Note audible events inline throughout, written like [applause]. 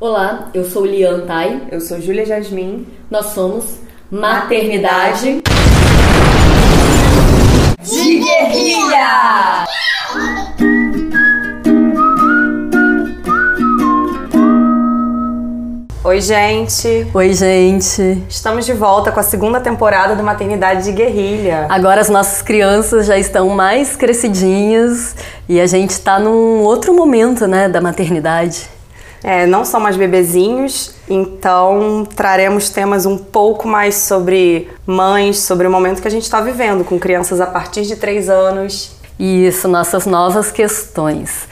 Olá, eu sou Lian Tai. Eu sou Júlia Jasmin. Nós somos Maternidade de Guerrilha! Oi, gente. Oi, gente. Estamos de volta com a segunda temporada do Maternidade de Guerrilha. Agora as nossas crianças já estão mais crescidinhas e a gente está num outro momento, né, da maternidade. É, não são mais bebezinhos, então traremos temas um pouco mais sobre mães, sobre o momento que a gente está vivendo com crianças a partir de 3 anos. Isso, nossas novas questões.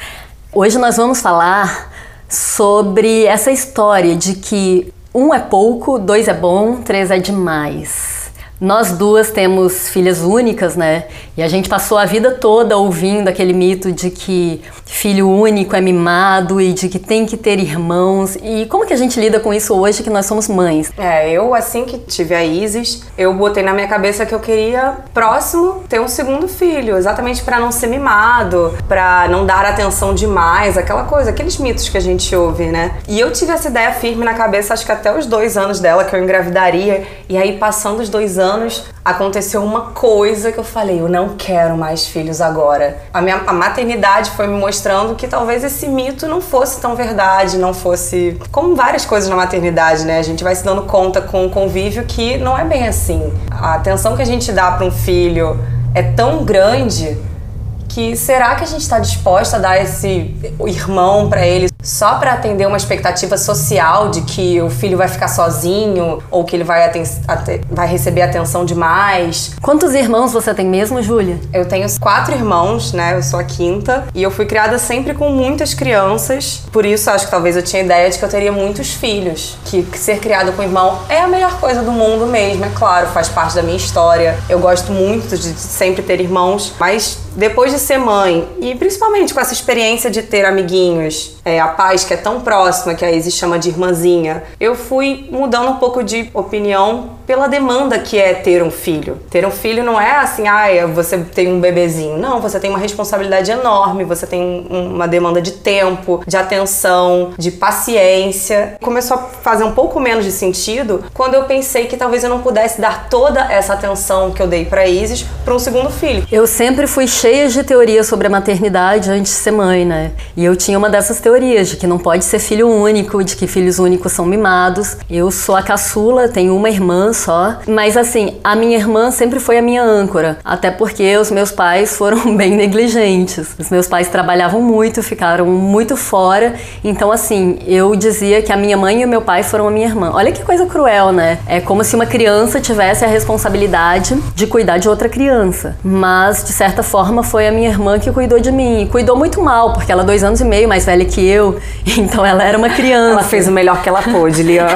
Hoje nós vamos falar sobre essa história de que um é pouco, dois é bom, três é demais. Nós duas temos filhas únicas, né? E a gente passou a vida toda ouvindo aquele mito de que filho único é mimado e de que tem que ter irmãos. E como que a gente lida com isso hoje que nós somos mães? É, eu assim que tive a Isis, eu botei na minha cabeça que eu queria próximo ter um segundo filho, exatamente para não ser mimado, para não dar atenção demais, aquela coisa, aqueles mitos que a gente ouve, né? E eu tive essa ideia firme na cabeça, acho que até os dois anos dela que eu engravidaria. E aí passando os dois anos anos, aconteceu uma coisa que eu falei: eu não quero mais filhos agora. A minha a maternidade foi me mostrando que talvez esse mito não fosse tão verdade, não fosse. Como várias coisas na maternidade, né? A gente vai se dando conta com o convívio que não é bem assim. A atenção que a gente dá para um filho é tão grande que será que a gente está disposta a dar esse irmão para ele só para atender uma expectativa social de que o filho vai ficar sozinho ou que ele vai, vai receber atenção demais? Quantos irmãos você tem mesmo, Júlia? Eu tenho quatro irmãos, né? Eu sou a quinta e eu fui criada sempre com muitas crianças, por isso acho que talvez eu tinha ideia de que eu teria muitos filhos. Que, ser criada com irmão é a melhor coisa do mundo mesmo, é claro, faz parte da minha história. Eu gosto muito de sempre ter irmãos, mas depois de ser mãe e principalmente com essa experiência de ter amiguinhos, é, a paz que é tão próxima, que a Izzy chama de irmãzinha, eu fui mudando um pouco de opinião pela demanda que é ter um filho. Ter um filho não é assim, ah, você tem um bebezinho. Não, você tem uma responsabilidade enorme, você tem uma demanda de tempo, de atenção, de paciência. Começou a fazer um pouco menos de sentido quando eu pensei que talvez eu não pudesse dar toda essa atenção que eu dei para Isis para um segundo filho. Eu sempre fui cheia de teorias sobre a maternidade antes de ser mãe, né? E eu tinha uma dessas teorias de que não pode ser filho único, de que filhos únicos são mimados. Eu sou a caçula, tenho uma irmã só. Mas assim, a minha irmã sempre foi a minha âncora. Até porque os meus pais foram [laughs] bem negligentes. Os meus pais trabalhavam muito, ficaram muito fora. Então, assim, eu dizia que a minha mãe e o meu pai foram a minha irmã. Olha que coisa cruel, né? É como se uma criança tivesse a responsabilidade de cuidar de outra criança. Mas, de certa forma, foi a minha irmã que cuidou de mim. E cuidou muito mal, porque ela é dois anos e meio mais velha que eu. [laughs] Então ela era uma criança. Ela fez o melhor que ela pôde, Lian.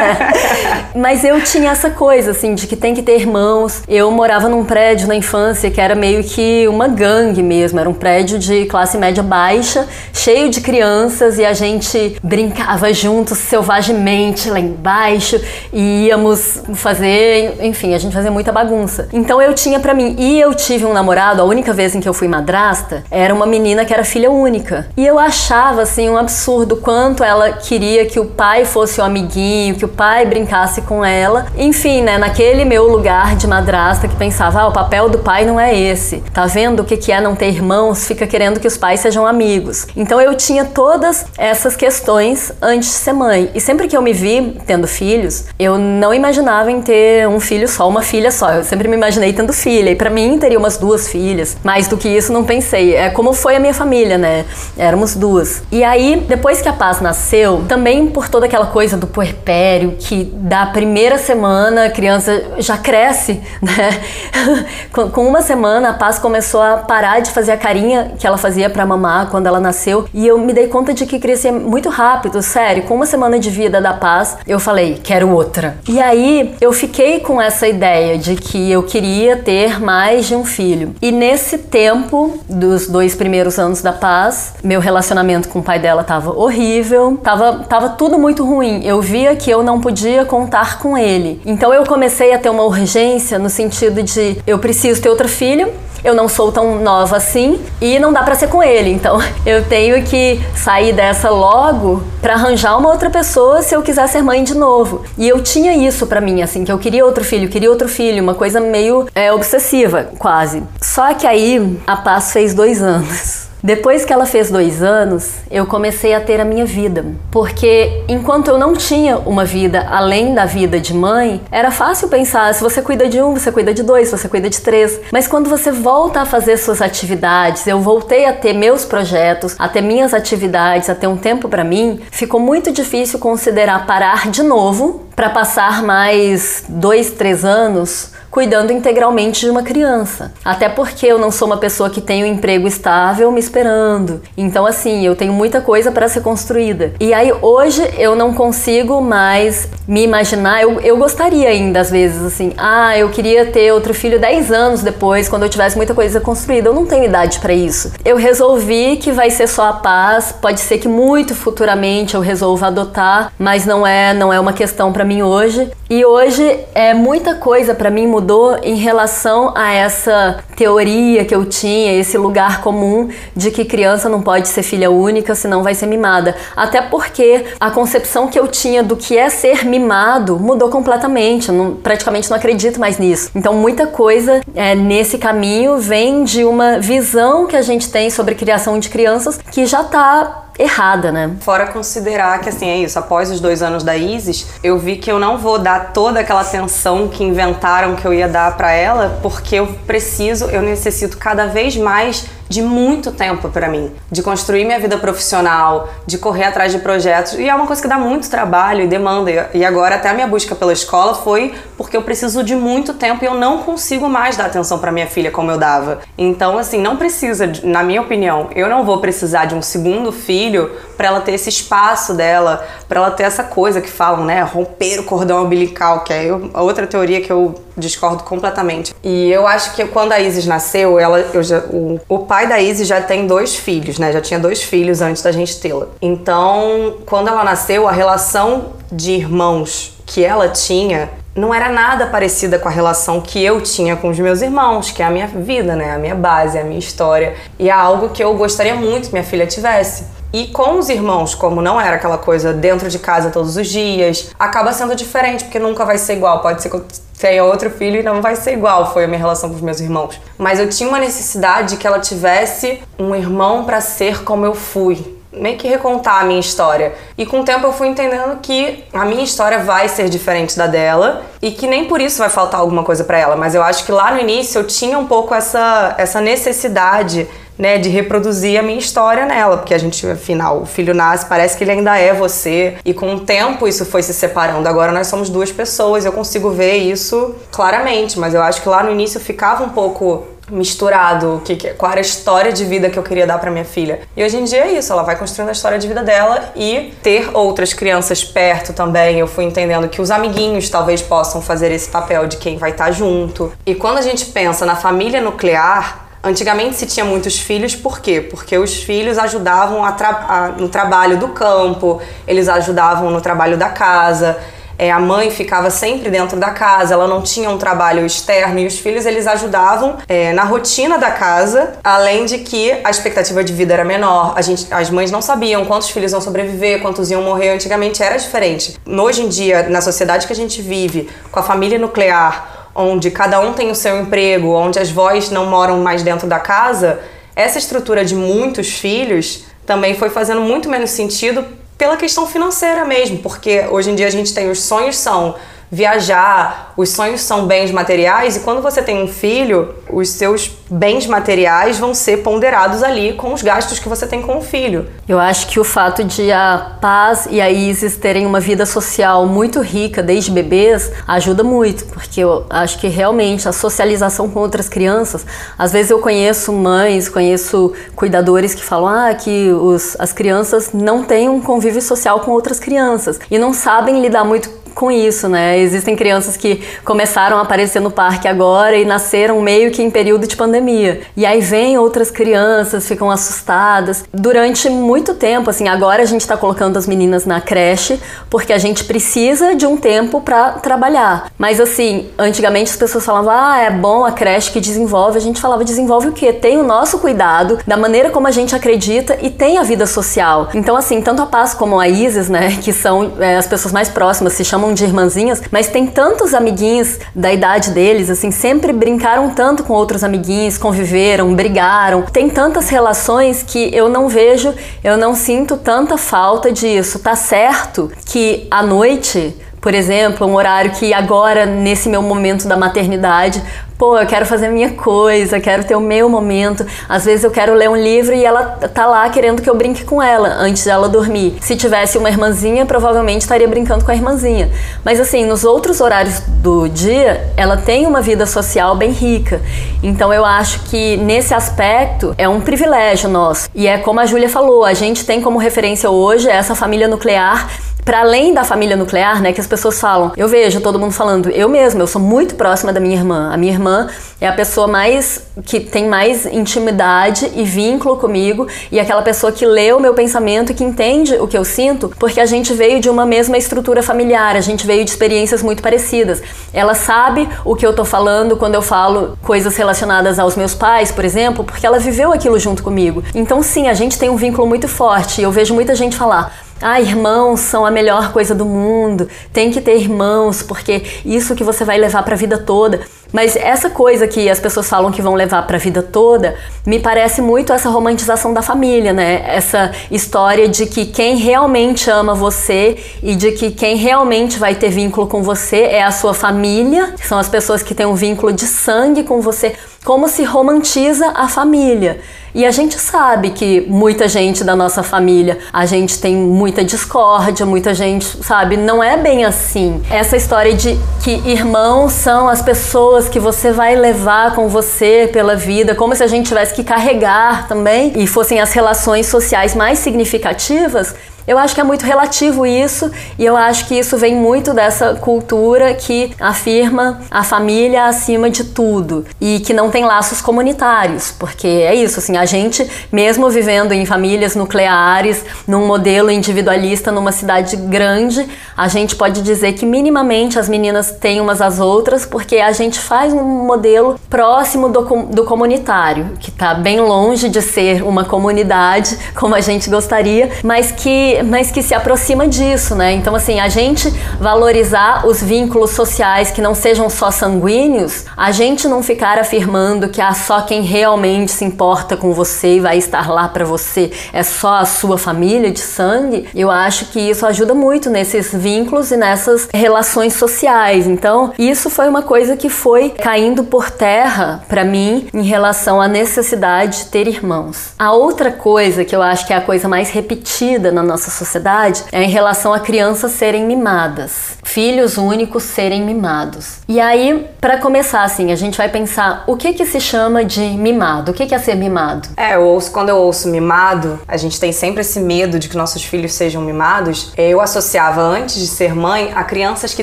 [laughs] Mas eu tinha tinha essa coisa, assim, de que tem que ter irmãos. Eu morava num prédio na infância que era meio que uma gangue mesmo. Era um prédio de classe média baixa, cheio de crianças e a gente brincava juntos selvagemente lá embaixo e íamos fazer, enfim, a gente fazia muita bagunça. Então eu tinha para mim, e eu tive um namorado, a única vez em que eu fui madrasta, era uma menina que era filha única. E eu achava, assim, um absurdo quanto ela queria que o pai fosse o amiguinho, que o pai brincasse com ela enfim, né, naquele meu lugar de madrasta que pensava, ah, o papel do pai não é esse. Tá vendo o que que é não ter irmãos? Fica querendo que os pais sejam amigos. Então eu tinha todas essas questões antes de ser mãe. E sempre que eu me vi tendo filhos, eu não imaginava em ter um filho só, uma filha só. Eu sempre me imaginei tendo filha. E para mim teria umas duas filhas. Mais do que isso, não pensei. É como foi a minha família, né? Éramos duas. E aí, depois que a Paz nasceu, também por toda aquela coisa do puerpério, que da primeira semana semana a criança já cresce, né? [laughs] Com uma semana a Paz começou a parar de fazer a carinha que ela fazia para mamar quando ela nasceu e eu me dei conta de que crescia muito rápido, sério. Com uma semana de vida da Paz, eu falei, quero outra. E aí eu fiquei com essa ideia de que eu queria ter mais de um filho. E nesse tempo dos dois primeiros anos da Paz, meu relacionamento com o pai dela tava horrível, tava, tava tudo muito ruim. Eu via que eu não podia contar com ele. Então eu comecei a ter uma urgência no sentido de eu preciso ter outra filha eu não sou tão nova assim e não dá para ser com ele. Então [laughs] eu tenho que sair dessa logo para arranjar uma outra pessoa se eu quiser ser mãe de novo. E eu tinha isso para mim, assim, que eu queria outro filho, queria outro filho, uma coisa meio é, obsessiva, quase. Só que aí a Paz fez dois anos. Depois que ela fez dois anos, eu comecei a ter a minha vida. Porque enquanto eu não tinha uma vida além da vida de mãe, era fácil pensar: se você cuida de um, você cuida de dois, você cuida de três. Mas quando você volta a fazer suas atividades, eu voltei a ter meus projetos, a ter minhas atividades, a ter um tempo para mim, ficou muito difícil considerar parar de novo para passar mais dois, três anos cuidando integralmente de uma criança. Até porque eu não sou uma pessoa que tem um emprego estável me esperando. Então, assim, eu tenho muita coisa para ser construída. E aí, hoje, eu não consigo mais me imaginar. Eu, eu gostaria ainda, às vezes, assim, ah, eu queria ter outro filho 10 anos depois, quando eu tivesse muita coisa construída. Eu não tenho idade para isso. Eu resolvi que vai ser só a paz. Pode ser que muito futuramente eu resolva adotar, mas não é, não é uma questão para mim hoje. E hoje é muita coisa para mim mudou em relação a essa teoria que eu tinha, esse lugar comum de que criança não pode ser filha única, senão vai ser mimada. Até porque a concepção que eu tinha do que é ser mimado mudou completamente. Eu não, praticamente não acredito mais nisso. Então muita coisa é, nesse caminho vem de uma visão que a gente tem sobre criação de crianças que já está errada, né? Fora considerar que, assim, é isso, após os dois anos da Isis, eu vi que eu não vou dar toda aquela atenção que inventaram que eu ia dar para ela, porque eu preciso, eu necessito cada vez mais de muito tempo para mim, de construir minha vida profissional, de correr atrás de projetos. E é uma coisa que dá muito trabalho e demanda. E agora até a minha busca pela escola foi porque eu preciso de muito tempo e eu não consigo mais dar atenção para minha filha como eu dava. Então, assim, não precisa, na minha opinião, eu não vou precisar de um segundo filho para ela ter esse espaço dela, para ela ter essa coisa que falam, né, romper o cordão umbilical, que é a outra teoria que eu discordo completamente. E eu acho que quando a Isis nasceu, ela, já, o, o pai da Isis já tem dois filhos, né? Já tinha dois filhos antes da gente tê-la. Então, quando ela nasceu, a relação de irmãos que ela tinha não era nada parecida com a relação que eu tinha com os meus irmãos, que é a minha vida, né? A minha base, a minha história. E é algo que eu gostaria muito que minha filha tivesse. E com os irmãos, como não era aquela coisa dentro de casa todos os dias, acaba sendo diferente, porque nunca vai ser igual. Pode ser que eu tenha outro filho e não vai ser igual, foi a minha relação com os meus irmãos. Mas eu tinha uma necessidade que ela tivesse um irmão para ser como eu fui, meio que recontar a minha história. E com o tempo eu fui entendendo que a minha história vai ser diferente da dela e que nem por isso vai faltar alguma coisa para ela, mas eu acho que lá no início eu tinha um pouco essa essa necessidade né, de reproduzir a minha história nela, porque a gente, afinal, o filho nasce, parece que ele ainda é você, e com o tempo isso foi se separando. Agora nós somos duas pessoas, eu consigo ver isso claramente, mas eu acho que lá no início ficava um pouco misturado o que, qual era a história de vida que eu queria dar para minha filha. E hoje em dia é isso, ela vai construindo a história de vida dela e ter outras crianças perto também. Eu fui entendendo que os amiguinhos talvez possam fazer esse papel de quem vai estar tá junto. E quando a gente pensa na família nuclear, Antigamente se tinha muitos filhos, por quê? Porque os filhos ajudavam a tra a, no trabalho do campo, eles ajudavam no trabalho da casa. É, a mãe ficava sempre dentro da casa, ela não tinha um trabalho externo e os filhos eles ajudavam é, na rotina da casa, além de que a expectativa de vida era menor. A gente, as mães não sabiam quantos filhos iam sobreviver, quantos iam morrer. Antigamente era diferente. Hoje em dia, na sociedade que a gente vive, com a família nuclear, onde cada um tem o seu emprego, onde as vós não moram mais dentro da casa, essa estrutura de muitos filhos também foi fazendo muito menos sentido pela questão financeira mesmo, porque hoje em dia a gente tem os sonhos são viajar, os sonhos são bens materiais e quando você tem um filho, os seus bens materiais vão ser ponderados ali com os gastos que você tem com o filho. Eu acho que o fato de a Paz e a Isis terem uma vida social muito rica desde bebês ajuda muito, porque eu acho que realmente a socialização com outras crianças, às vezes eu conheço mães, conheço cuidadores que falam ah, que os, as crianças não têm um convívio social com outras crianças e não sabem lidar muito com isso, né? Existem crianças que começaram a aparecer no parque agora e nasceram meio que em período de pandemia. E aí vem outras crianças, ficam assustadas. Durante muito tempo, assim, agora a gente está colocando as meninas na creche porque a gente precisa de um tempo para trabalhar. Mas assim, antigamente as pessoas falavam: "Ah, é bom a creche que desenvolve". A gente falava: "Desenvolve o quê? Tem o nosso cuidado, da maneira como a gente acredita e tem a vida social". Então assim, tanto a Paz como a Isis, né, que são é, as pessoas mais próximas, se chamam de irmãzinhas, mas tem tantos amiguinhos da idade deles, assim, sempre brincaram tanto com outros amiguinhos, conviveram, brigaram. Tem tantas relações que eu não vejo, eu não sinto tanta falta disso. Tá certo que à noite por exemplo, um horário que agora, nesse meu momento da maternidade, pô, eu quero fazer minha coisa, quero ter o meu momento. Às vezes eu quero ler um livro e ela tá lá querendo que eu brinque com ela antes dela dormir. Se tivesse uma irmãzinha, provavelmente estaria brincando com a irmãzinha. Mas assim, nos outros horários do dia, ela tem uma vida social bem rica. Então eu acho que nesse aspecto é um privilégio nosso. E é como a Júlia falou, a gente tem como referência hoje essa família nuclear para além da família nuclear, né, que as pessoas falam. Eu vejo todo mundo falando, eu mesma, eu sou muito próxima da minha irmã. A minha irmã é a pessoa mais que tem mais intimidade e vínculo comigo e aquela pessoa que lê o meu pensamento e que entende o que eu sinto, porque a gente veio de uma mesma estrutura familiar, a gente veio de experiências muito parecidas. Ela sabe o que eu tô falando quando eu falo coisas relacionadas aos meus pais, por exemplo, porque ela viveu aquilo junto comigo. Então, sim, a gente tem um vínculo muito forte. E eu vejo muita gente falar: ah, irmãos são a melhor coisa do mundo. Tem que ter irmãos, porque isso que você vai levar para a vida toda. Mas essa coisa que as pessoas falam que vão levar para a vida toda, me parece muito essa romantização da família, né? Essa história de que quem realmente ama você e de que quem realmente vai ter vínculo com você é a sua família, são as pessoas que têm um vínculo de sangue com você, como se romantiza a família. E a gente sabe que muita gente da nossa família, a gente tem muita discórdia, muita gente, sabe, não é bem assim. Essa história de que irmãos são as pessoas que você vai levar com você pela vida, como se a gente tivesse que carregar também e fossem as relações sociais mais significativas, eu acho que é muito relativo isso e eu acho que isso vem muito dessa cultura que afirma a família acima de tudo e que não tem laços comunitários, porque é isso, assim, a gente, mesmo vivendo em famílias nucleares, num modelo individualista numa cidade grande, a gente pode dizer que minimamente as meninas têm umas às outras, porque a gente faz um modelo próximo do, do comunitário, que está bem longe de ser uma comunidade como a gente gostaria, mas que mas que se aproxima disso, né? Então, assim, a gente valorizar os vínculos sociais que não sejam só sanguíneos, a gente não ficar afirmando que ah, só quem realmente se importa com você e vai estar lá para você é só a sua família de sangue, eu acho que isso ajuda muito nesses vínculos e nessas relações sociais. Então, isso foi uma coisa que foi caindo por terra para mim em relação à necessidade de ter irmãos. A outra coisa que eu acho que é a coisa mais repetida na nossa nossa sociedade é em relação a crianças serem mimadas, filhos únicos serem mimados. E aí, para começar assim, a gente vai pensar o que que se chama de mimado? O que que é ser mimado? É, eu ouço, quando eu ouço mimado, a gente tem sempre esse medo de que nossos filhos sejam mimados. Eu associava antes de ser mãe a crianças que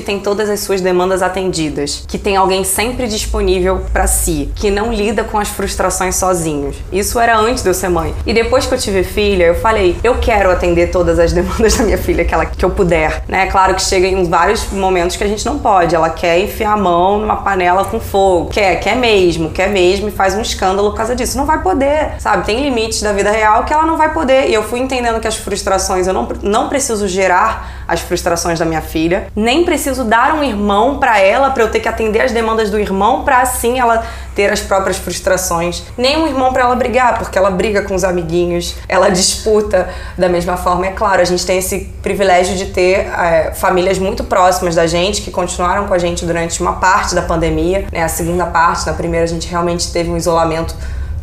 têm todas as suas demandas atendidas, que tem alguém sempre disponível para si, que não lida com as frustrações sozinhos. Isso era antes de eu ser mãe. E depois que eu tive filha, eu falei, eu quero atender todas todas as demandas [laughs] da minha filha que, ela, que eu puder, né? Claro que chega em vários momentos que a gente não pode. Ela quer enfiar a mão numa panela com fogo. Quer, quer mesmo, quer mesmo e faz um escândalo por causa disso. Não vai poder, sabe? Tem limites da vida real que ela não vai poder. E eu fui entendendo que as frustrações, eu não, não preciso gerar as frustrações da minha filha, nem preciso dar um irmão para ela para eu ter que atender as demandas do irmão para assim ela ter as próprias frustrações, nem um irmão para ela brigar, porque ela briga com os amiguinhos, ela disputa da mesma forma. É claro, a gente tem esse privilégio de ter é, famílias muito próximas da gente que continuaram com a gente durante uma parte da pandemia, né? A segunda parte, na primeira a gente realmente teve um isolamento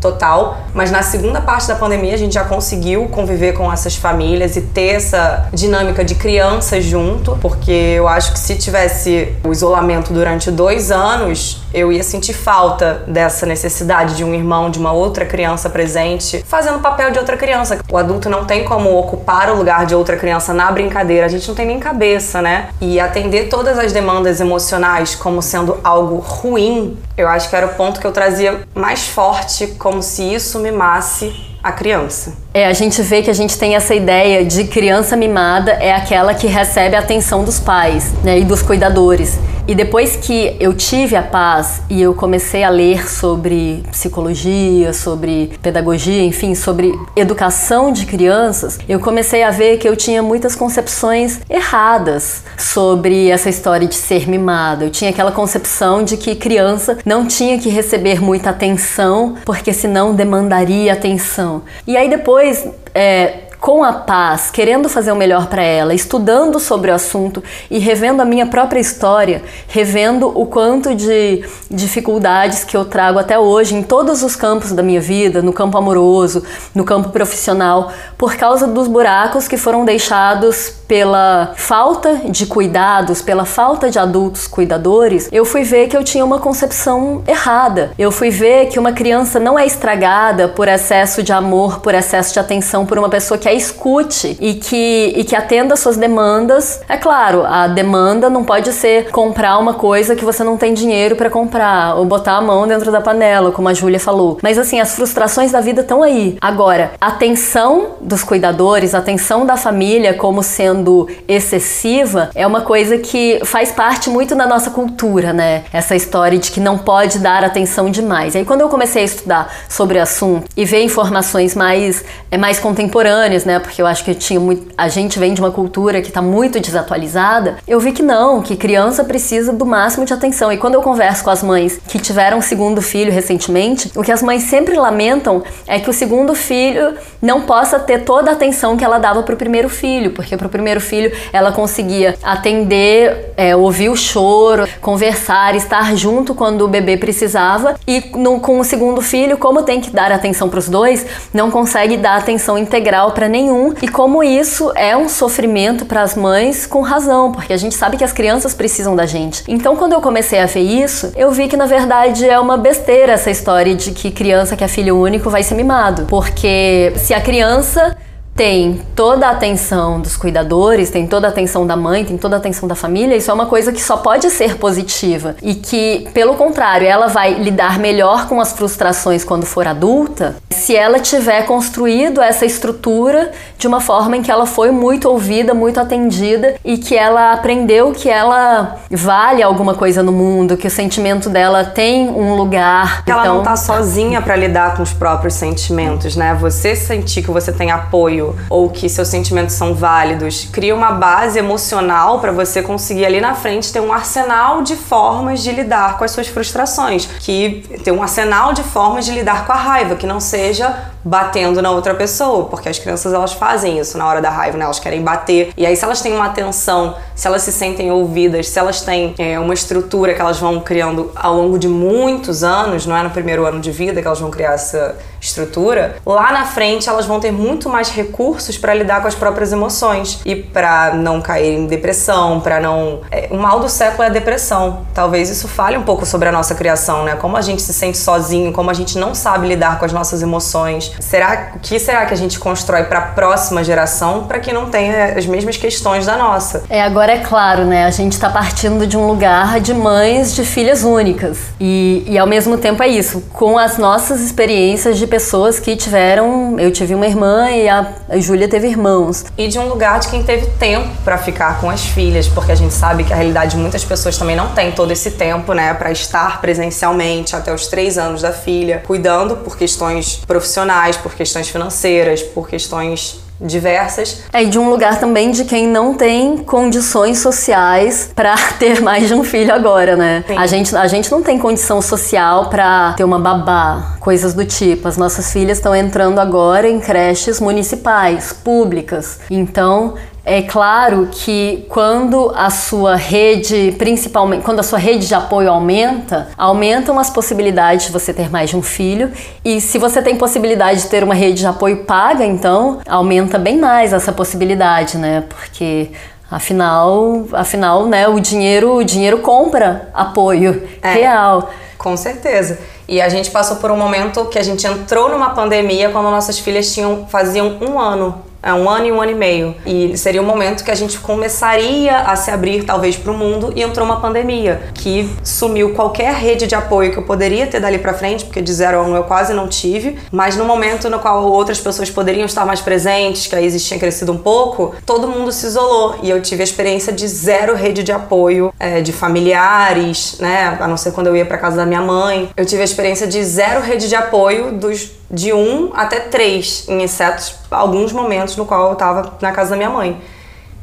total, mas na segunda parte da pandemia a gente já conseguiu conviver com essas famílias e ter essa dinâmica de crianças junto, porque eu acho que se tivesse o isolamento durante dois anos, eu ia sentir falta dessa necessidade de um irmão, de uma outra criança presente, fazendo o papel de outra criança. O adulto não tem como ocupar o lugar de outra criança na brincadeira, a gente não tem nem cabeça, né? E atender todas as demandas emocionais como sendo algo ruim, eu acho que era o ponto que eu trazia mais forte, como se isso mimasse a criança. É, a gente vê que a gente tem essa ideia de criança mimada é aquela que recebe a atenção dos pais né, e dos cuidadores. E depois que eu tive a paz e eu comecei a ler sobre psicologia, sobre pedagogia, enfim, sobre educação de crianças, eu comecei a ver que eu tinha muitas concepções erradas sobre essa história de ser mimada. Eu tinha aquela concepção de que criança não tinha que receber muita atenção, porque senão demandaria atenção. E aí depois é, com a paz, querendo fazer o melhor para ela, estudando sobre o assunto e revendo a minha própria história, revendo o quanto de dificuldades que eu trago até hoje em todos os campos da minha vida, no campo amoroso, no campo profissional, por causa dos buracos que foram deixados pela falta de cuidados, pela falta de adultos cuidadores, eu fui ver que eu tinha uma concepção errada. Eu fui ver que uma criança não é estragada por excesso de amor, por excesso de atenção por uma pessoa que é escute e que, e que atenda suas demandas. É claro, a demanda não pode ser comprar uma coisa que você não tem dinheiro para comprar ou botar a mão dentro da panela, como a Júlia falou. Mas assim, as frustrações da vida estão aí. Agora, a atenção dos cuidadores, a atenção da família como sendo excessiva é uma coisa que faz parte muito da nossa cultura, né? Essa história de que não pode dar atenção demais. E aí quando eu comecei a estudar sobre o assunto e ver informações mais, é, mais contemporâneas, né? Porque eu acho que tinha muito, a gente vem de uma cultura que está muito desatualizada. Eu vi que não, que criança precisa do máximo de atenção. E quando eu converso com as mães que tiveram um segundo filho recentemente, o que as mães sempre lamentam é que o segundo filho não possa ter toda a atenção que ela dava para o primeiro filho, porque para o primeiro filho ela conseguia atender, é, ouvir o choro, conversar, estar junto quando o bebê precisava, e no, com o segundo filho, como tem que dar atenção para os dois, não consegue dar atenção integral para nenhum, e como isso é um sofrimento para as mães com razão, porque a gente sabe que as crianças precisam da gente. Então, quando eu comecei a ver isso, eu vi que na verdade é uma besteira essa história de que criança que é filho único vai ser mimado, porque se a criança tem toda a atenção dos cuidadores, tem toda a atenção da mãe, tem toda a atenção da família, isso é uma coisa que só pode ser positiva e que, pelo contrário, ela vai lidar melhor com as frustrações quando for adulta, se ela tiver construído essa estrutura de uma forma em que ela foi muito ouvida, muito atendida e que ela aprendeu que ela vale alguma coisa no mundo, que o sentimento dela tem um lugar. Que então... ela não tá sozinha para lidar com os próprios sentimentos, né? Você sentir que você tem apoio ou que seus sentimentos são válidos, cria uma base emocional para você conseguir ali na frente ter um arsenal de formas de lidar com as suas frustrações, que ter um arsenal de formas de lidar com a raiva, que não seja batendo na outra pessoa, porque as crianças elas fazem isso na hora da raiva, né? Elas querem bater. E aí se elas têm uma atenção, se elas se sentem ouvidas, se elas têm é, uma estrutura que elas vão criando ao longo de muitos anos, não é no primeiro ano de vida que elas vão criar essa estrutura, lá na frente elas vão ter muito mais recursos para lidar com as próprias emoções e para não cair em depressão, para não. É, o mal do século é a depressão. Talvez isso fale um pouco sobre a nossa criação, né? Como a gente se sente sozinho, como a gente não sabe lidar com as nossas emoções. Será que será que a gente constrói para a próxima geração para que não tenha as mesmas questões da nossa? É agora é claro, né? A gente está partindo de um lugar de mães de filhas únicas e, e ao mesmo tempo é isso com as nossas experiências de pessoas que tiveram. Eu tive uma irmã e a, Júlia teve irmãos. E de um lugar de quem teve tempo para ficar com as filhas, porque a gente sabe que a realidade de muitas pessoas também não tem todo esse tempo, né, para estar presencialmente até os três anos da filha, cuidando por questões profissionais, por questões financeiras, por questões diversas. É, de um lugar também de quem não tem condições sociais para [laughs] ter mais de um filho agora, né? A gente, a gente não tem condição social para ter uma babá, coisas do tipo. As nossas filhas estão entrando agora em creches municipais, públicas. Então, é claro que quando a sua rede, principalmente quando a sua rede de apoio aumenta, aumentam as possibilidades de você ter mais de um filho. E se você tem possibilidade de ter uma rede de apoio paga, então aumenta bem mais essa possibilidade, né? Porque Afinal, afinal, né, o dinheiro, o dinheiro compra apoio é. real. Com certeza. E a gente passou por um momento que a gente entrou numa pandemia quando nossas filhas tinham faziam um ano é um ano e um ano e meio. E seria o um momento que a gente começaria a se abrir, talvez, para o mundo, e entrou uma pandemia que sumiu qualquer rede de apoio que eu poderia ter dali para frente, porque de zero a um eu quase não tive. Mas no momento no qual outras pessoas poderiam estar mais presentes, que a Isis tinha crescido um pouco, todo mundo se isolou. E eu tive a experiência de zero rede de apoio, é, de familiares, né? A não ser quando eu ia para casa da minha mãe. Eu tive a experiência de zero rede de apoio dos de um até três em excetos alguns momentos no qual eu estava na casa da minha mãe.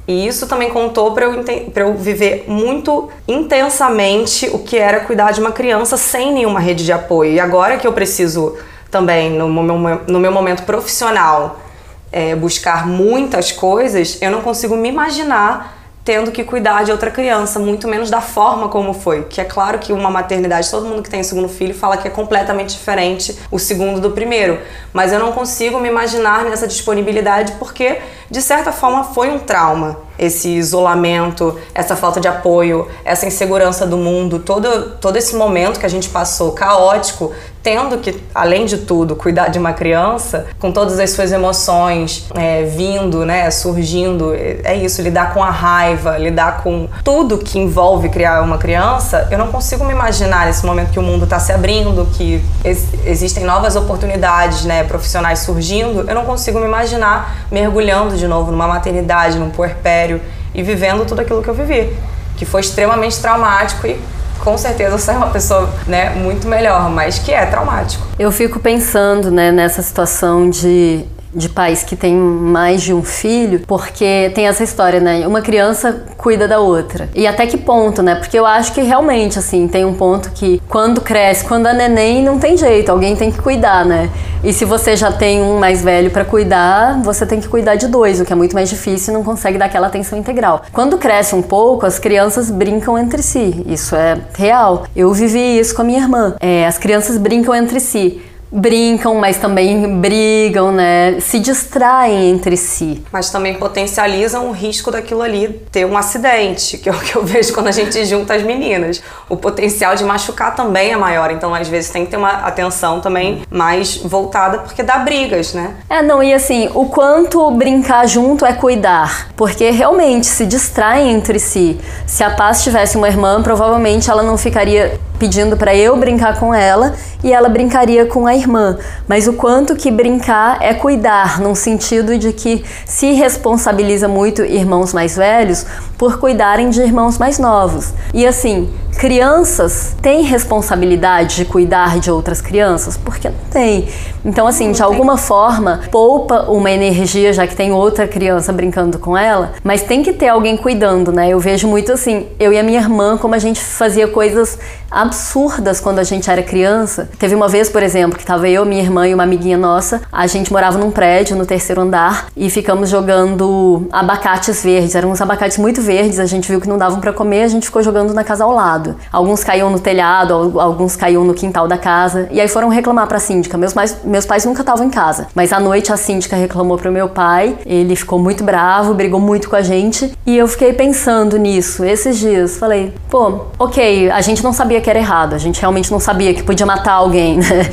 E isso também contou para eu, eu viver muito intensamente o que era cuidar de uma criança sem nenhuma rede de apoio. E agora que eu preciso também, no meu, no meu momento profissional, é, buscar muitas coisas, eu não consigo me imaginar tendo que cuidar de outra criança, muito menos da forma como foi. Que é claro que uma maternidade, todo mundo que tem segundo filho fala que é completamente diferente o segundo do primeiro, mas eu não consigo me imaginar nessa disponibilidade porque de certa forma foi um trauma esse isolamento, essa falta de apoio, essa insegurança do mundo, todo, todo esse momento que a gente passou caótico, tendo que, além de tudo, cuidar de uma criança, com todas as suas emoções é, vindo, né, surgindo, é isso, lidar com a raiva, lidar com tudo que envolve criar uma criança, eu não consigo me imaginar nesse momento que o mundo está se abrindo, que ex existem novas oportunidades, né, profissionais surgindo, eu não consigo me imaginar mergulhando de novo numa maternidade, num puerpério e vivendo tudo aquilo que eu vivi, que foi extremamente traumático e com certeza você é uma pessoa né, muito melhor, mas que é traumático. Eu fico pensando né, nessa situação de de pais que têm mais de um filho, porque tem essa história, né? Uma criança cuida da outra. E até que ponto, né? Porque eu acho que realmente, assim, tem um ponto que quando cresce, quando a neném, não tem jeito, alguém tem que cuidar, né? E se você já tem um mais velho para cuidar, você tem que cuidar de dois, o que é muito mais difícil e não consegue dar aquela atenção integral. Quando cresce um pouco, as crianças brincam entre si. Isso é real. Eu vivi isso com a minha irmã. É, as crianças brincam entre si brincam, mas também brigam, né? Se distraem entre si. Mas também potencializam o risco daquilo ali ter um acidente, que é o que eu [laughs] vejo quando a gente junta as meninas. O potencial de machucar também é maior, então às vezes tem que ter uma atenção também mais voltada, porque dá brigas, né? É, não, e assim, o quanto brincar junto é cuidar, porque realmente se distraem entre si. Se a Paz tivesse uma irmã, provavelmente ela não ficaria pedindo para eu brincar com ela e ela brincaria com a irmã. Mas o quanto que brincar é cuidar, num sentido de que se responsabiliza muito irmãos mais velhos por cuidarem de irmãos mais novos. E assim, crianças têm responsabilidade de cuidar de outras crianças? Porque não tem. Então, assim, de alguma forma, poupa uma energia, já que tem outra criança brincando com ela, mas tem que ter alguém cuidando, né? Eu vejo muito assim, eu e a minha irmã, como a gente fazia coisas absurdas quando a gente era criança. Teve uma vez, por exemplo, que tava eu, minha irmã e uma amiguinha nossa, a gente morava num prédio no terceiro andar e ficamos jogando abacates verdes. Eram uns abacates muito verdes, a gente viu que não davam para comer, a gente ficou jogando na casa ao lado. Alguns caíam no telhado, alguns caíam no quintal da casa. E aí foram reclamar pra síndica. Meus pais, meus pais nunca estavam em casa. Mas à noite a síndica reclamou pro meu pai, ele ficou muito bravo, brigou muito com a gente. E eu fiquei pensando nisso esses dias. Falei, pô, ok, a gente não sabia que era errado, a gente realmente não sabia que podia matar alguém, né?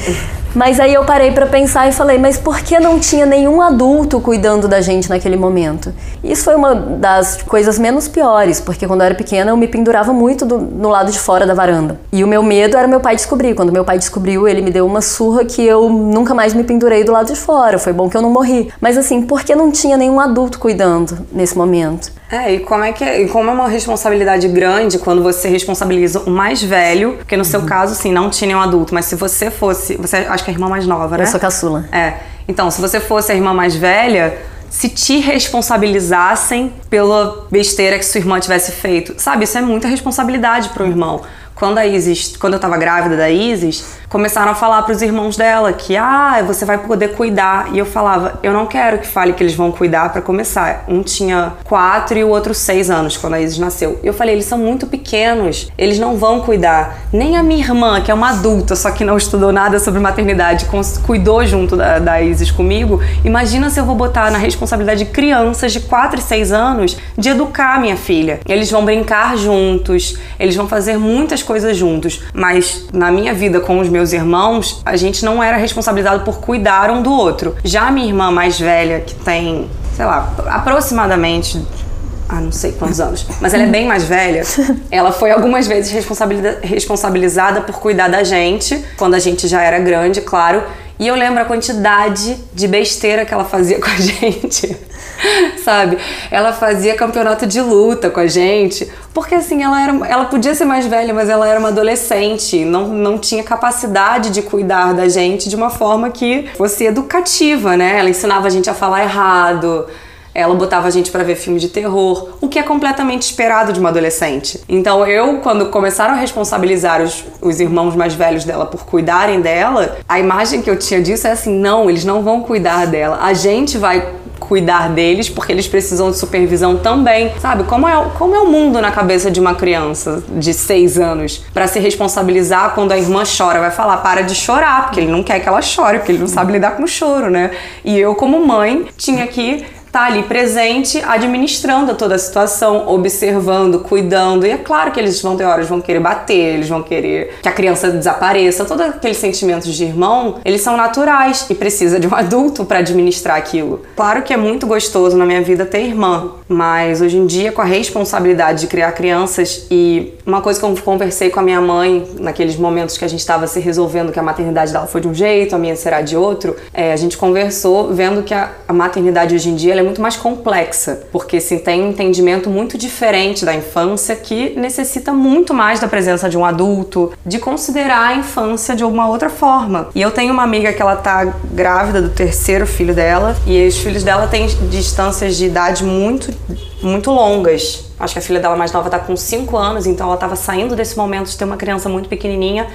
Mas aí eu parei para pensar e falei, mas por que não tinha nenhum adulto cuidando da gente naquele momento? Isso foi uma das coisas menos piores, porque quando eu era pequena eu me pendurava muito do, no lado de fora da varanda. E o meu medo era meu pai descobrir. Quando meu pai descobriu, ele me deu uma surra que eu nunca mais me pendurei do lado de fora. Foi bom que eu não morri. Mas assim, por que não tinha nenhum adulto cuidando nesse momento? É, e como é que é, como é uma responsabilidade grande quando você responsabiliza o mais velho, porque no uhum. seu caso, sim, não tinha nenhum adulto, mas se você fosse, você acho que é a irmã mais nova, né? Eu sou caçula. É. Então, se você fosse a irmã mais velha, se te responsabilizassem pela besteira que sua irmã tivesse feito. Sabe, isso é muita responsabilidade para o irmão. Quando a Isis, quando eu tava grávida da Isis, começaram a falar para os irmãos dela que ah, você vai poder cuidar. E eu falava, eu não quero que fale que eles vão cuidar para começar. Um tinha quatro e o outro seis anos quando a Isis nasceu. E eu falei, eles são muito pequenos, eles não vão cuidar. Nem a minha irmã, que é uma adulta, só que não estudou nada sobre maternidade, cuidou junto da, da Isis comigo. Imagina se eu vou botar na responsabilidade de crianças de quatro e seis anos de educar minha filha. Eles vão brincar juntos, eles vão fazer muitas coisas juntos, mas na minha vida com os meus irmãos, a gente não era responsabilizado por cuidar um do outro. Já a minha irmã mais velha, que tem, sei lá, aproximadamente ah, não sei quantos anos, mas ela é bem mais velha. [laughs] Ela foi algumas vezes responsabilizada por cuidar da gente, quando a gente já era grande, claro. E eu lembro a quantidade de besteira que ela fazia com a [laughs] gente. Sabe? Ela fazia campeonato de luta com a gente. Porque assim, ela, era, ela podia ser mais velha, mas ela era uma adolescente. Não, não tinha capacidade de cuidar da gente de uma forma que fosse educativa, né? Ela ensinava a gente a falar errado ela botava a gente para ver filme de terror, o que é completamente esperado de uma adolescente. Então eu, quando começaram a responsabilizar os, os irmãos mais velhos dela por cuidarem dela, a imagem que eu tinha disso é assim: não, eles não vão cuidar dela, a gente vai cuidar deles porque eles precisam de supervisão também. Sabe? Como é, como é o mundo na cabeça de uma criança de seis anos para se responsabilizar quando a irmã chora? Vai falar, para de chorar, porque ele não quer que ela chore, porque ele não sabe lidar com o choro, né? E eu, como mãe, tinha que tá ali presente, administrando toda a situação, observando, cuidando. E é claro que eles vão ter horas, vão querer bater, eles vão querer que a criança desapareça. Todos aqueles sentimentos de irmão, eles são naturais e precisa de um [laughs] adulto para administrar aquilo. Claro que é muito gostoso na minha vida ter irmã, mas hoje em dia com a responsabilidade de criar crianças e uma coisa que eu conversei com a minha mãe naqueles momentos que a gente estava se resolvendo que a maternidade dela foi de um jeito, a minha será de outro, é, a gente conversou vendo que a, a maternidade hoje em dia é muito mais complexa, porque se tem um entendimento muito diferente da infância que necessita muito mais da presença de um adulto, de considerar a infância de uma outra forma. E eu tenho uma amiga que ela tá grávida do terceiro filho dela e os filhos dela têm distâncias de idade muito muito longas. Acho que a filha dela mais nova tá com 5 anos, então ela estava saindo desse momento de ter uma criança muito pequenininha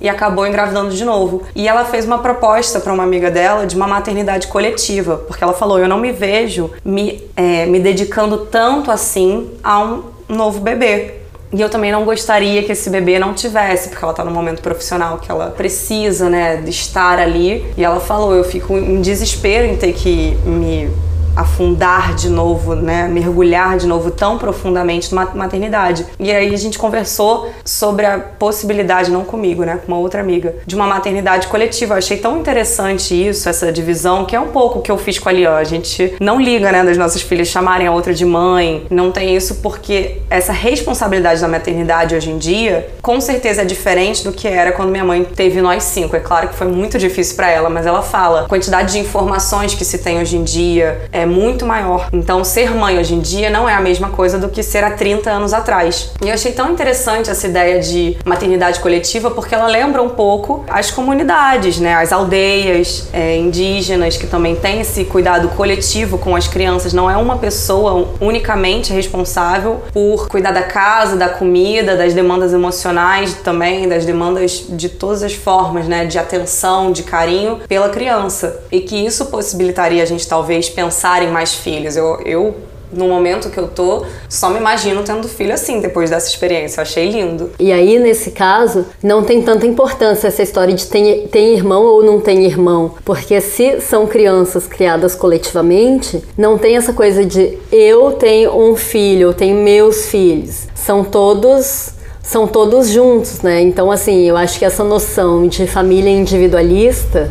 e acabou engravidando de novo. E ela fez uma proposta para uma amiga dela de uma maternidade coletiva, porque ela falou: Eu não me vejo me, é, me dedicando tanto assim a um novo bebê. E eu também não gostaria que esse bebê não tivesse, porque ela tá no momento profissional que ela precisa, né, de estar ali. E ela falou: eu fico em desespero em ter que me afundar de novo, né, mergulhar de novo tão profundamente numa maternidade. E aí a gente conversou sobre a possibilidade, não comigo, né, com uma outra amiga, de uma maternidade coletiva. Eu achei tão interessante isso, essa divisão, que é um pouco o que eu fiz com a Lian. A gente não liga, né, das nossas filhas chamarem a outra de mãe, não tem isso porque essa responsabilidade da maternidade hoje em dia, com certeza é diferente do que era quando minha mãe teve nós cinco. É claro que foi muito difícil para ela, mas ela fala a quantidade de informações que se tem hoje em dia, muito maior. Então, ser mãe hoje em dia não é a mesma coisa do que ser há 30 anos atrás. E eu achei tão interessante essa ideia de maternidade coletiva porque ela lembra um pouco as comunidades, né? As aldeias é, indígenas que também têm esse cuidado coletivo com as crianças. Não é uma pessoa unicamente responsável por cuidar da casa, da comida, das demandas emocionais também, das demandas de todas as formas, né? De atenção, de carinho pela criança. E que isso possibilitaria a gente talvez pensar pensar mais filhos. Eu, eu no momento que eu tô, só me imagino tendo filho assim, depois dessa experiência. Eu achei lindo. E aí, nesse caso, não tem tanta importância essa história de tem, tem irmão ou não tem irmão. Porque se são crianças criadas coletivamente, não tem essa coisa de eu tenho um filho, eu tenho meus filhos. São todos são todos juntos, né? Então, assim, eu acho que essa noção de família individualista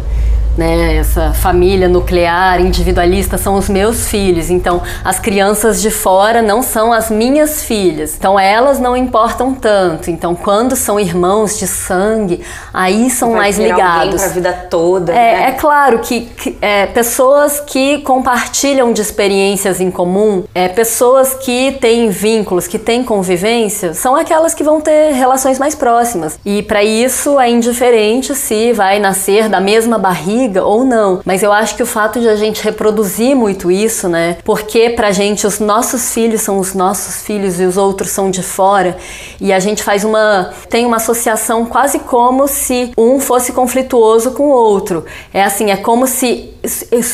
né? Essa família nuclear, individualista são os meus filhos. Então, as crianças de fora não são as minhas filhas. Então, elas não importam tanto. Então, quando são irmãos de sangue, aí são Vai mais ligados. Para a vida toda. É, né? é claro que, que é, pessoas que compartilham de experiências em comum, é, pessoas que têm vínculos, que têm convivência, são aquelas que vão ter relações mais próximas. E para isso é indiferente se vai nascer da mesma barriga ou não. Mas eu acho que o fato de a gente reproduzir muito isso, né? Porque pra gente os nossos filhos são os nossos filhos e os outros são de fora, e a gente faz uma tem uma associação quase como se um fosse conflituoso com o outro. É assim, é como se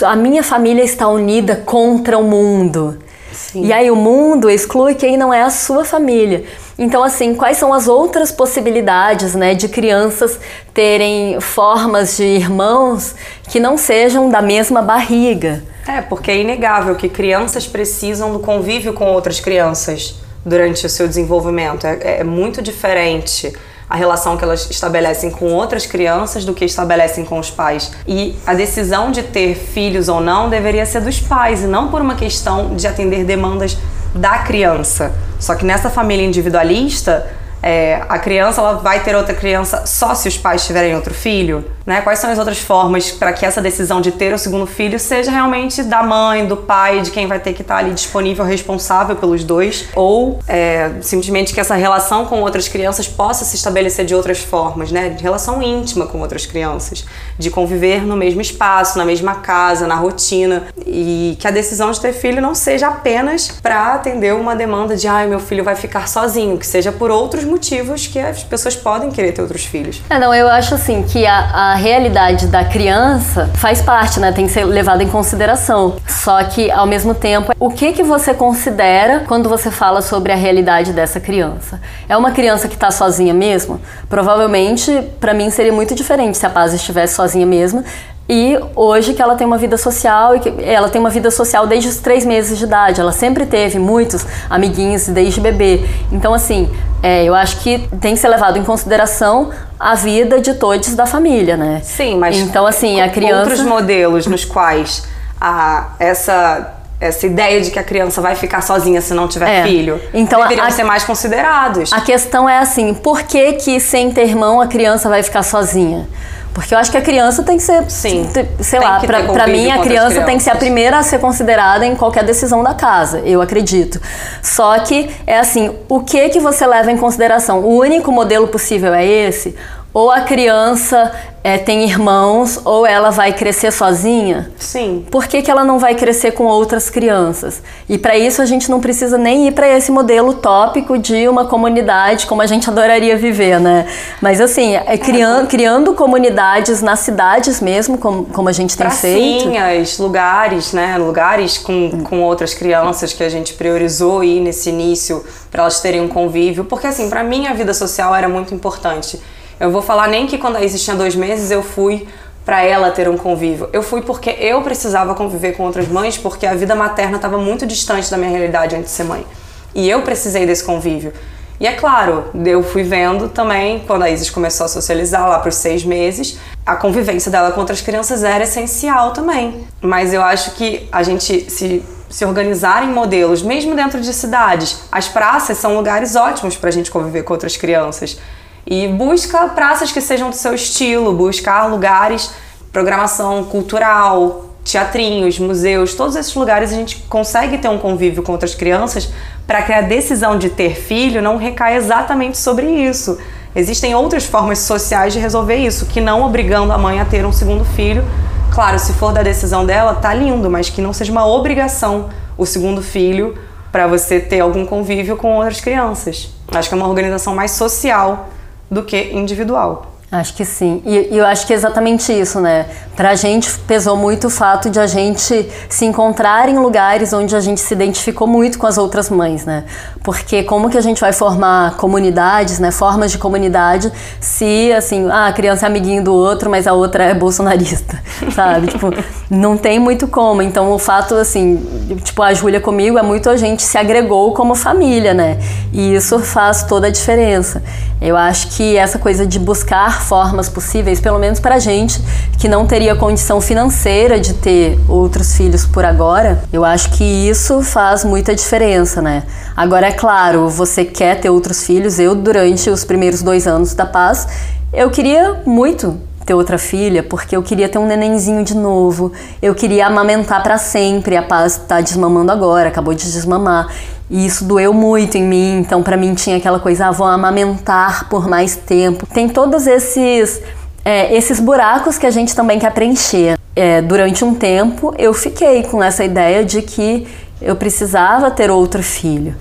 a minha família está unida contra o mundo. Sim. E aí o mundo exclui quem não é a sua família. Então, assim, quais são as outras possibilidades, né, de crianças terem formas de irmãos que não sejam da mesma barriga? É, porque é inegável que crianças precisam do convívio com outras crianças durante o seu desenvolvimento. É, é muito diferente a relação que elas estabelecem com outras crianças do que estabelecem com os pais. E a decisão de ter filhos ou não deveria ser dos pais e não por uma questão de atender demandas da criança. Só que nessa família individualista, é, a criança ela vai ter outra criança só se os pais tiverem outro filho? Né? Quais são as outras formas para que essa decisão de ter o segundo filho seja realmente da mãe, do pai, de quem vai ter que estar tá ali disponível, responsável pelos dois? Ou é, simplesmente que essa relação com outras crianças possa se estabelecer de outras formas, né? De relação íntima com outras crianças, de conviver no mesmo espaço, na mesma casa, na rotina. E que a decisão de ter filho não seja apenas para atender uma demanda de ai, meu filho vai ficar sozinho, que seja por outros motivos motivos que as pessoas podem querer ter outros filhos. É, não, eu acho assim que a, a realidade da criança faz parte, né? Tem que ser levada em consideração. Só que, ao mesmo tempo, o que que você considera quando você fala sobre a realidade dessa criança? É uma criança que está sozinha mesmo? Provavelmente, para mim, seria muito diferente se a Paz estivesse sozinha mesmo e hoje que ela tem uma vida social e que ela tem uma vida social desde os três meses de idade. Ela sempre teve muitos amiguinhos desde bebê. Então, assim, é, eu acho que tem que ser levado em consideração a vida de todos da família, né? Sim, mas então assim a criança outros modelos nos quais a essa essa ideia de que a criança vai ficar sozinha se não tiver é. filho então deveriam a, ser mais considerados. A questão é assim, por que que sem ter irmão a criança vai ficar sozinha? Porque eu acho que a criança tem que ser, Sim, sei lá, para mim a criança tem que ser a primeira a ser considerada em qualquer decisão da casa, eu acredito. Só que é assim, o que que você leva em consideração? O único modelo possível é esse? Ou a criança é, tem irmãos ou ela vai crescer sozinha? Sim. Por que, que ela não vai crescer com outras crianças? E para isso a gente não precisa nem ir para esse modelo tópico de uma comunidade como a gente adoraria viver, né? Mas assim, é criando, criando comunidades nas cidades mesmo, como, como a gente tem feito. Pracinhas, lugares, né? Lugares com, com outras crianças que a gente priorizou ir nesse início para elas terem um convívio. Porque assim, para mim a vida social era muito importante. Eu vou falar nem que quando a Isis tinha dois meses eu fui para ela ter um convívio. Eu fui porque eu precisava conviver com outras mães, porque a vida materna estava muito distante da minha realidade antes de ser mãe. E eu precisei desse convívio. E é claro, eu fui vendo também, quando a Isis começou a socializar lá por seis meses, a convivência dela com outras crianças era essencial também. Mas eu acho que a gente se, se organizar em modelos, mesmo dentro de cidades, as praças são lugares ótimos para a gente conviver com outras crianças. E busca praças que sejam do seu estilo, buscar lugares, programação cultural, teatrinhos, museus, todos esses lugares a gente consegue ter um convívio com outras crianças para que a decisão de ter filho não recaia exatamente sobre isso. Existem outras formas sociais de resolver isso, que não obrigando a mãe a ter um segundo filho. Claro, se for da decisão dela, tá lindo, mas que não seja uma obrigação o segundo filho para você ter algum convívio com outras crianças. Acho que é uma organização mais social do que individual. Acho que sim. E, e, eu acho que é exatamente isso, né? Pra gente pesou muito o fato de a gente se encontrar em lugares onde a gente se identificou muito com as outras mães, né? Porque como que a gente vai formar comunidades, né? Formas de comunidade se, assim, ah, a criança é amiguinho do outro, mas a outra é bolsonarista, [laughs] sabe? tipo, não tem muito como. Então o fato, assim, tipo, a Júlia comigo é muito a gente se agregou como família, né? E isso faz toda a diferença. Eu acho que essa coisa de buscar formas possíveis, pelo menos para gente que não teria condição financeira de ter outros filhos por agora, eu acho que isso faz muita diferença, né? Agora, é claro, você quer ter outros filhos. Eu, durante os primeiros dois anos da paz, eu queria muito ter outra filha, porque eu queria ter um nenenzinho de novo. Eu queria amamentar para sempre. A Paz tá desmamando agora, acabou de desmamar. E isso doeu muito em mim, então para mim tinha aquela coisa, ah, vou amamentar por mais tempo. Tem todos esses é, esses buracos que a gente também quer preencher. É, durante um tempo eu fiquei com essa ideia de que eu precisava ter outro filho.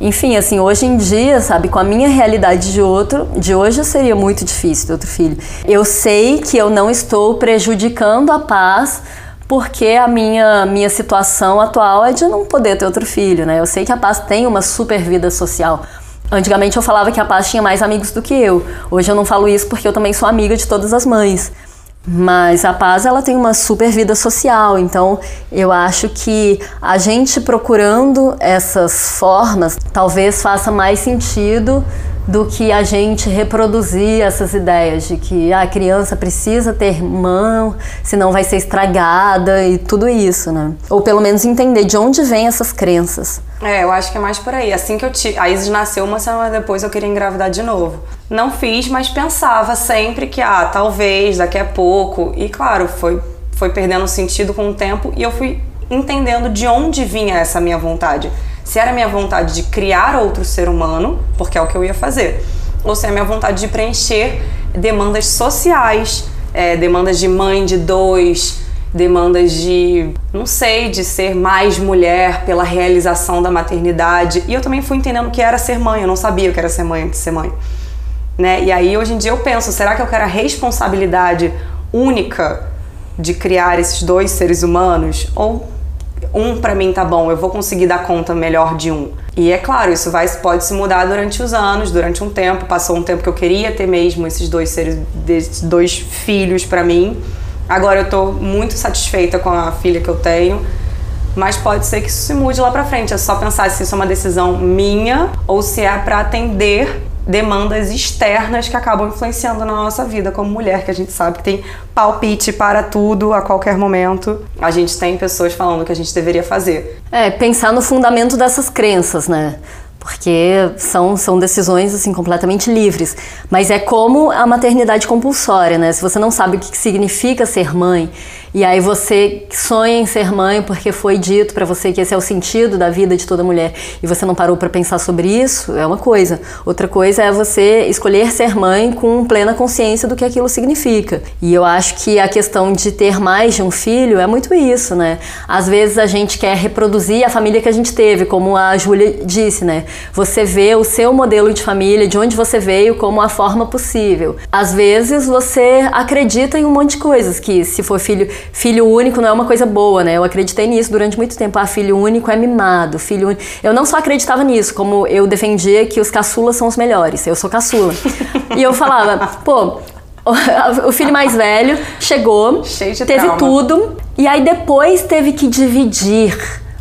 Enfim, assim, hoje em dia, sabe, com a minha realidade de outro, de hoje seria muito difícil ter outro filho. Eu sei que eu não estou prejudicando a paz porque a minha, minha situação atual é de não poder ter outro filho, né? Eu sei que a Paz tem uma super vida social. Antigamente eu falava que a Paz tinha mais amigos do que eu. Hoje eu não falo isso porque eu também sou amiga de todas as mães. Mas a Paz ela tem uma super vida social, então eu acho que a gente procurando essas formas talvez faça mais sentido do que a gente reproduzir essas ideias de que a criança precisa ter irmão, senão vai ser estragada e tudo isso, né? Ou pelo menos entender de onde vêm essas crenças. É, eu acho que é mais por aí. Assim que eu tive. A Isis nasceu uma semana depois, eu queria engravidar de novo. Não fiz, mas pensava sempre que, ah, talvez, daqui a pouco. E claro, foi, foi perdendo sentido com o tempo e eu fui entendendo de onde vinha essa minha vontade se era minha vontade de criar outro ser humano, porque é o que eu ia fazer, ou se é minha vontade de preencher demandas sociais, é, demandas de mãe de dois, demandas de, não sei, de ser mais mulher pela realização da maternidade. E eu também fui entendendo o que era ser mãe, eu não sabia o que era ser mãe antes de ser mãe. Né? E aí hoje em dia eu penso, será que eu quero a responsabilidade única de criar esses dois seres humanos? Ou um para mim tá bom, eu vou conseguir dar conta melhor de um. E é claro, isso vai, pode se mudar durante os anos, durante um tempo. Passou um tempo que eu queria ter mesmo esses dois seres, esses dois filhos para mim. Agora eu tô muito satisfeita com a filha que eu tenho. Mas pode ser que isso se mude lá pra frente. É só pensar se isso é uma decisão minha ou se é para atender demandas externas que acabam influenciando na nossa vida como mulher, que a gente sabe que tem palpite para tudo a qualquer momento. A gente tem pessoas falando que a gente deveria fazer. É, pensar no fundamento dessas crenças, né? porque são, são decisões assim completamente livres. Mas é como a maternidade compulsória, né? Se você não sabe o que significa ser mãe e aí você sonha em ser mãe porque foi dito para você que esse é o sentido da vida de toda mulher e você não parou para pensar sobre isso, é uma coisa. Outra coisa é você escolher ser mãe com plena consciência do que aquilo significa. E eu acho que a questão de ter mais de um filho é muito isso, né? Às vezes a gente quer reproduzir a família que a gente teve, como a Júlia disse, né? Você vê o seu modelo de família, de onde você veio, como a forma possível. Às vezes você acredita em um monte de coisas que se for filho filho único não é uma coisa boa, né? Eu acreditei nisso durante muito tempo. Ah, filho único é mimado, filho único. Eu não só acreditava nisso, como eu defendia que os caçulas são os melhores. Eu sou caçula. [laughs] e eu falava, pô, o [laughs] filho mais velho chegou, teve trauma. tudo, e aí depois teve que dividir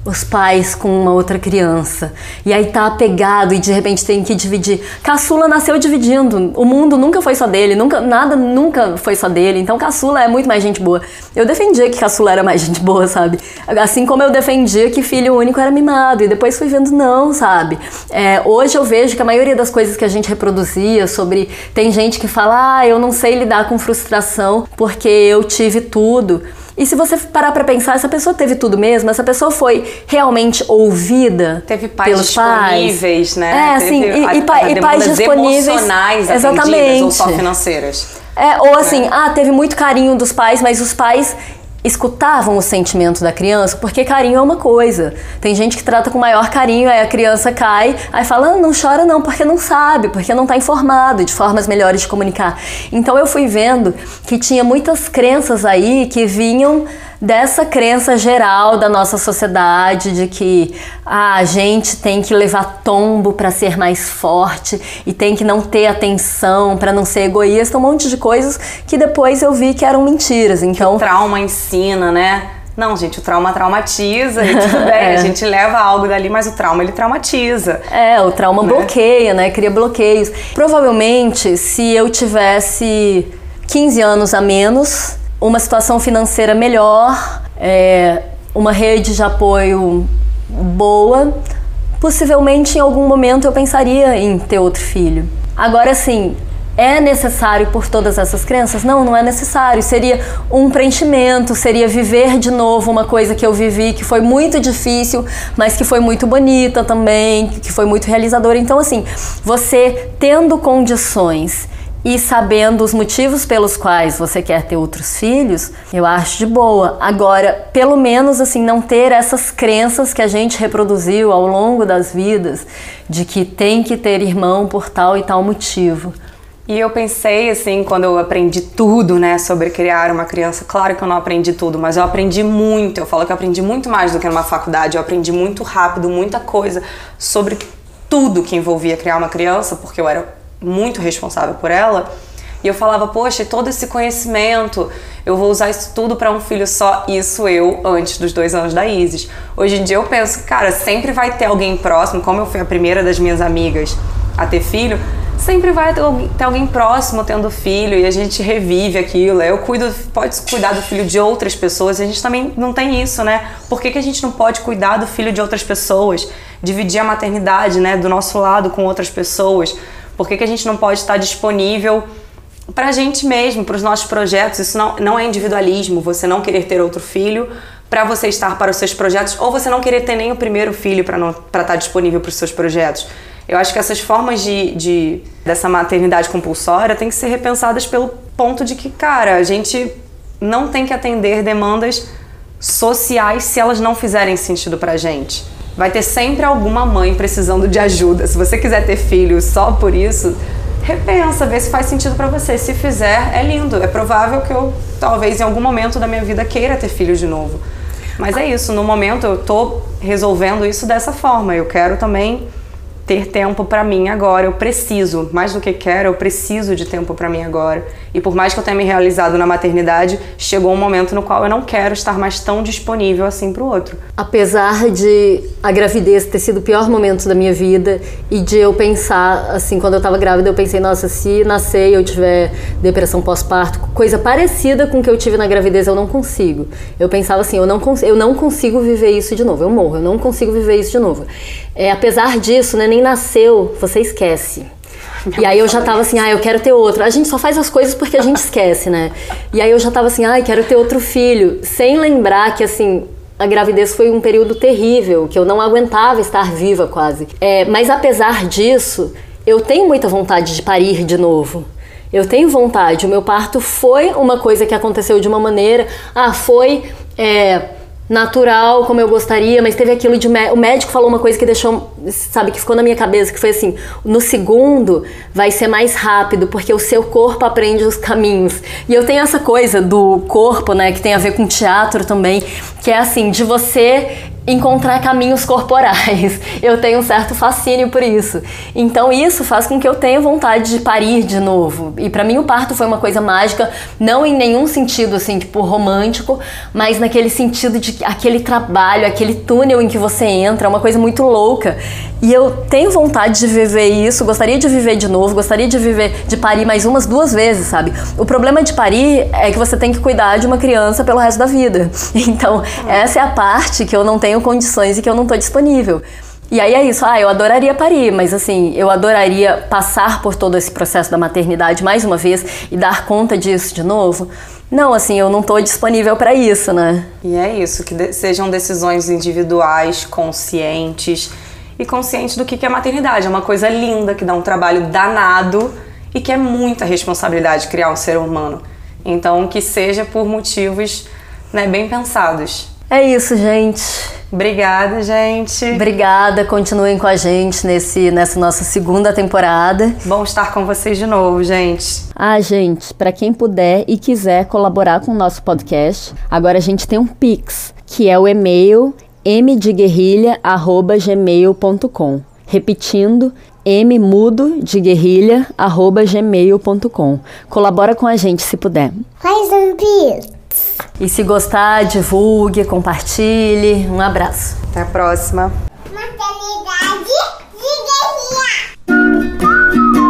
os pais com uma outra criança. E aí tá apegado e de repente tem que dividir. Caçula nasceu dividindo. O mundo nunca foi só dele, nunca nada nunca foi só dele. Então Caçula é muito mais gente boa. Eu defendia que Caçula era mais [laughs] gente boa, sabe? Assim como eu defendia que filho único era mimado. E depois fui vendo não, sabe? É, hoje eu vejo que a maioria das coisas que a gente reproduzia sobre tem gente que fala, ah, eu não sei lidar com frustração porque eu tive tudo. E se você parar para pensar, essa pessoa teve tudo mesmo? Essa pessoa foi realmente ouvida teve pais pelos disponíveis, pais? né? É, assim, e, a, e, a, e pais disponíveis. emocionais exatamente. ou só financeiras. É, ou assim, é. ah, teve muito carinho dos pais, mas os pais escutavam o sentimento da criança, porque carinho é uma coisa. Tem gente que trata com maior carinho, aí a criança cai, aí fala, ah, não chora não, porque não sabe, porque não está informado de formas melhores de comunicar. Então eu fui vendo que tinha muitas crenças aí que vinham dessa crença geral da nossa sociedade de que ah, a gente tem que levar tombo para ser mais forte e tem que não ter atenção para não ser egoísta, um monte de coisas que depois eu vi que eram mentiras. Então, que o trauma ensina, né? Não, gente, o trauma traumatiza e tudo [laughs] bem, é. a gente leva algo dali, mas o trauma ele traumatiza. É, o trauma né? bloqueia, né? Cria bloqueios. Provavelmente, se eu tivesse 15 anos a menos, uma situação financeira melhor, é, uma rede de apoio boa, possivelmente em algum momento eu pensaria em ter outro filho. Agora sim, é necessário por todas essas crenças? Não, não é necessário. Seria um preenchimento, seria viver de novo uma coisa que eu vivi que foi muito difícil, mas que foi muito bonita também, que foi muito realizadora. Então, assim, você tendo condições e sabendo os motivos pelos quais você quer ter outros filhos, eu acho de boa. Agora, pelo menos assim, não ter essas crenças que a gente reproduziu ao longo das vidas de que tem que ter irmão por tal e tal motivo. E eu pensei assim, quando eu aprendi tudo, né, sobre criar uma criança, claro que eu não aprendi tudo, mas eu aprendi muito. Eu falo que eu aprendi muito mais do que numa faculdade, eu aprendi muito rápido, muita coisa sobre tudo que envolvia criar uma criança, porque eu era muito responsável por ela. E eu falava, poxa, todo esse conhecimento, eu vou usar isso tudo para um filho só, isso eu antes dos dois anos da Isis. Hoje em dia eu penso, cara, sempre vai ter alguém próximo, como eu fui a primeira das minhas amigas a ter filho, sempre vai ter alguém, próximo tendo filho e a gente revive aquilo. Eu cuido, pode cuidar do filho de outras pessoas a gente também não tem isso, né? Por que, que a gente não pode cuidar do filho de outras pessoas? Dividir a maternidade, né, do nosso lado com outras pessoas? Por que, que a gente não pode estar disponível para a gente mesmo, para os nossos projetos? Isso não, não é individualismo, você não querer ter outro filho para você estar para os seus projetos ou você não querer ter nem o primeiro filho para estar tá disponível para os seus projetos. Eu acho que essas formas de, de dessa maternidade compulsória têm que ser repensadas pelo ponto de que, cara, a gente não tem que atender demandas sociais se elas não fizerem sentido pra gente. Vai ter sempre alguma mãe precisando de ajuda. Se você quiser ter filho só por isso, repensa, vê se faz sentido para você. Se fizer, é lindo. É provável que eu talvez em algum momento da minha vida queira ter filho de novo. Mas é isso, no momento eu tô resolvendo isso dessa forma. Eu quero também ter tempo para mim agora. Eu preciso, mais do que quero, eu preciso de tempo para mim agora. E por mais que eu tenha me realizado na maternidade, chegou um momento no qual eu não quero estar mais tão disponível assim para o outro. Apesar de a gravidez ter sido o pior momento da minha vida e de eu pensar, assim, quando eu estava grávida, eu pensei, nossa, se nascer e eu tiver depressão pós-parto, coisa parecida com o que eu tive na gravidez, eu não consigo. Eu pensava assim, eu não, eu não consigo viver isso de novo, eu morro, eu não consigo viver isso de novo. É, apesar disso, né, nem nasceu, você esquece. E aí eu já tava assim, ah, eu quero ter outro. A gente só faz as coisas porque a gente esquece, né? E aí eu já tava assim, ah, quero ter outro filho, sem lembrar que assim, a gravidez foi um período terrível, que eu não aguentava estar viva quase. É, mas apesar disso, eu tenho muita vontade de parir de novo. Eu tenho vontade. O meu parto foi uma coisa que aconteceu de uma maneira. Ah, foi. É, natural como eu gostaria, mas teve aquilo de o médico falou uma coisa que deixou, sabe, que ficou na minha cabeça, que foi assim, no segundo vai ser mais rápido porque o seu corpo aprende os caminhos. E eu tenho essa coisa do corpo, né, que tem a ver com teatro também, que é assim, de você encontrar caminhos corporais. [laughs] Eu tenho um certo fascínio por isso. Então isso faz com que eu tenha vontade de parir de novo. E para mim o parto foi uma coisa mágica, não em nenhum sentido assim, tipo romântico, mas naquele sentido de aquele trabalho, aquele túnel em que você entra, é uma coisa muito louca. E eu tenho vontade de viver isso, gostaria de viver de novo, gostaria de viver de parir mais umas duas vezes, sabe? O problema de parir é que você tem que cuidar de uma criança pelo resto da vida. [laughs] Então, essa é a parte que eu não tenho condições e que eu não tô disponível. E aí é isso, ah, eu adoraria parir, mas assim, eu adoraria passar por todo esse processo da maternidade mais uma vez e dar conta disso de novo. Não, assim, eu não estou disponível para isso, né? E é isso, que de sejam decisões individuais, conscientes e conscientes do que, que é maternidade. É uma coisa linda, que dá um trabalho danado e que é muita responsabilidade criar um ser humano. Então, que seja por motivos né, bem pensados. É isso, gente. Obrigada, gente. Obrigada, continuem com a gente nesse, nessa nossa segunda temporada. Bom estar com vocês de novo, gente. Ah, gente, para quem puder e quiser colaborar com o nosso podcast, agora a gente tem um Pix, que é o e-mail mdeguerrilha@gmail.com. Repetindo, mmudo de guerrilha@gmail.com. Colabora com a gente se puder. Faz um Pix. E se gostar, divulgue, compartilhe. Um abraço. Até a próxima. Maternidade de guerrilha.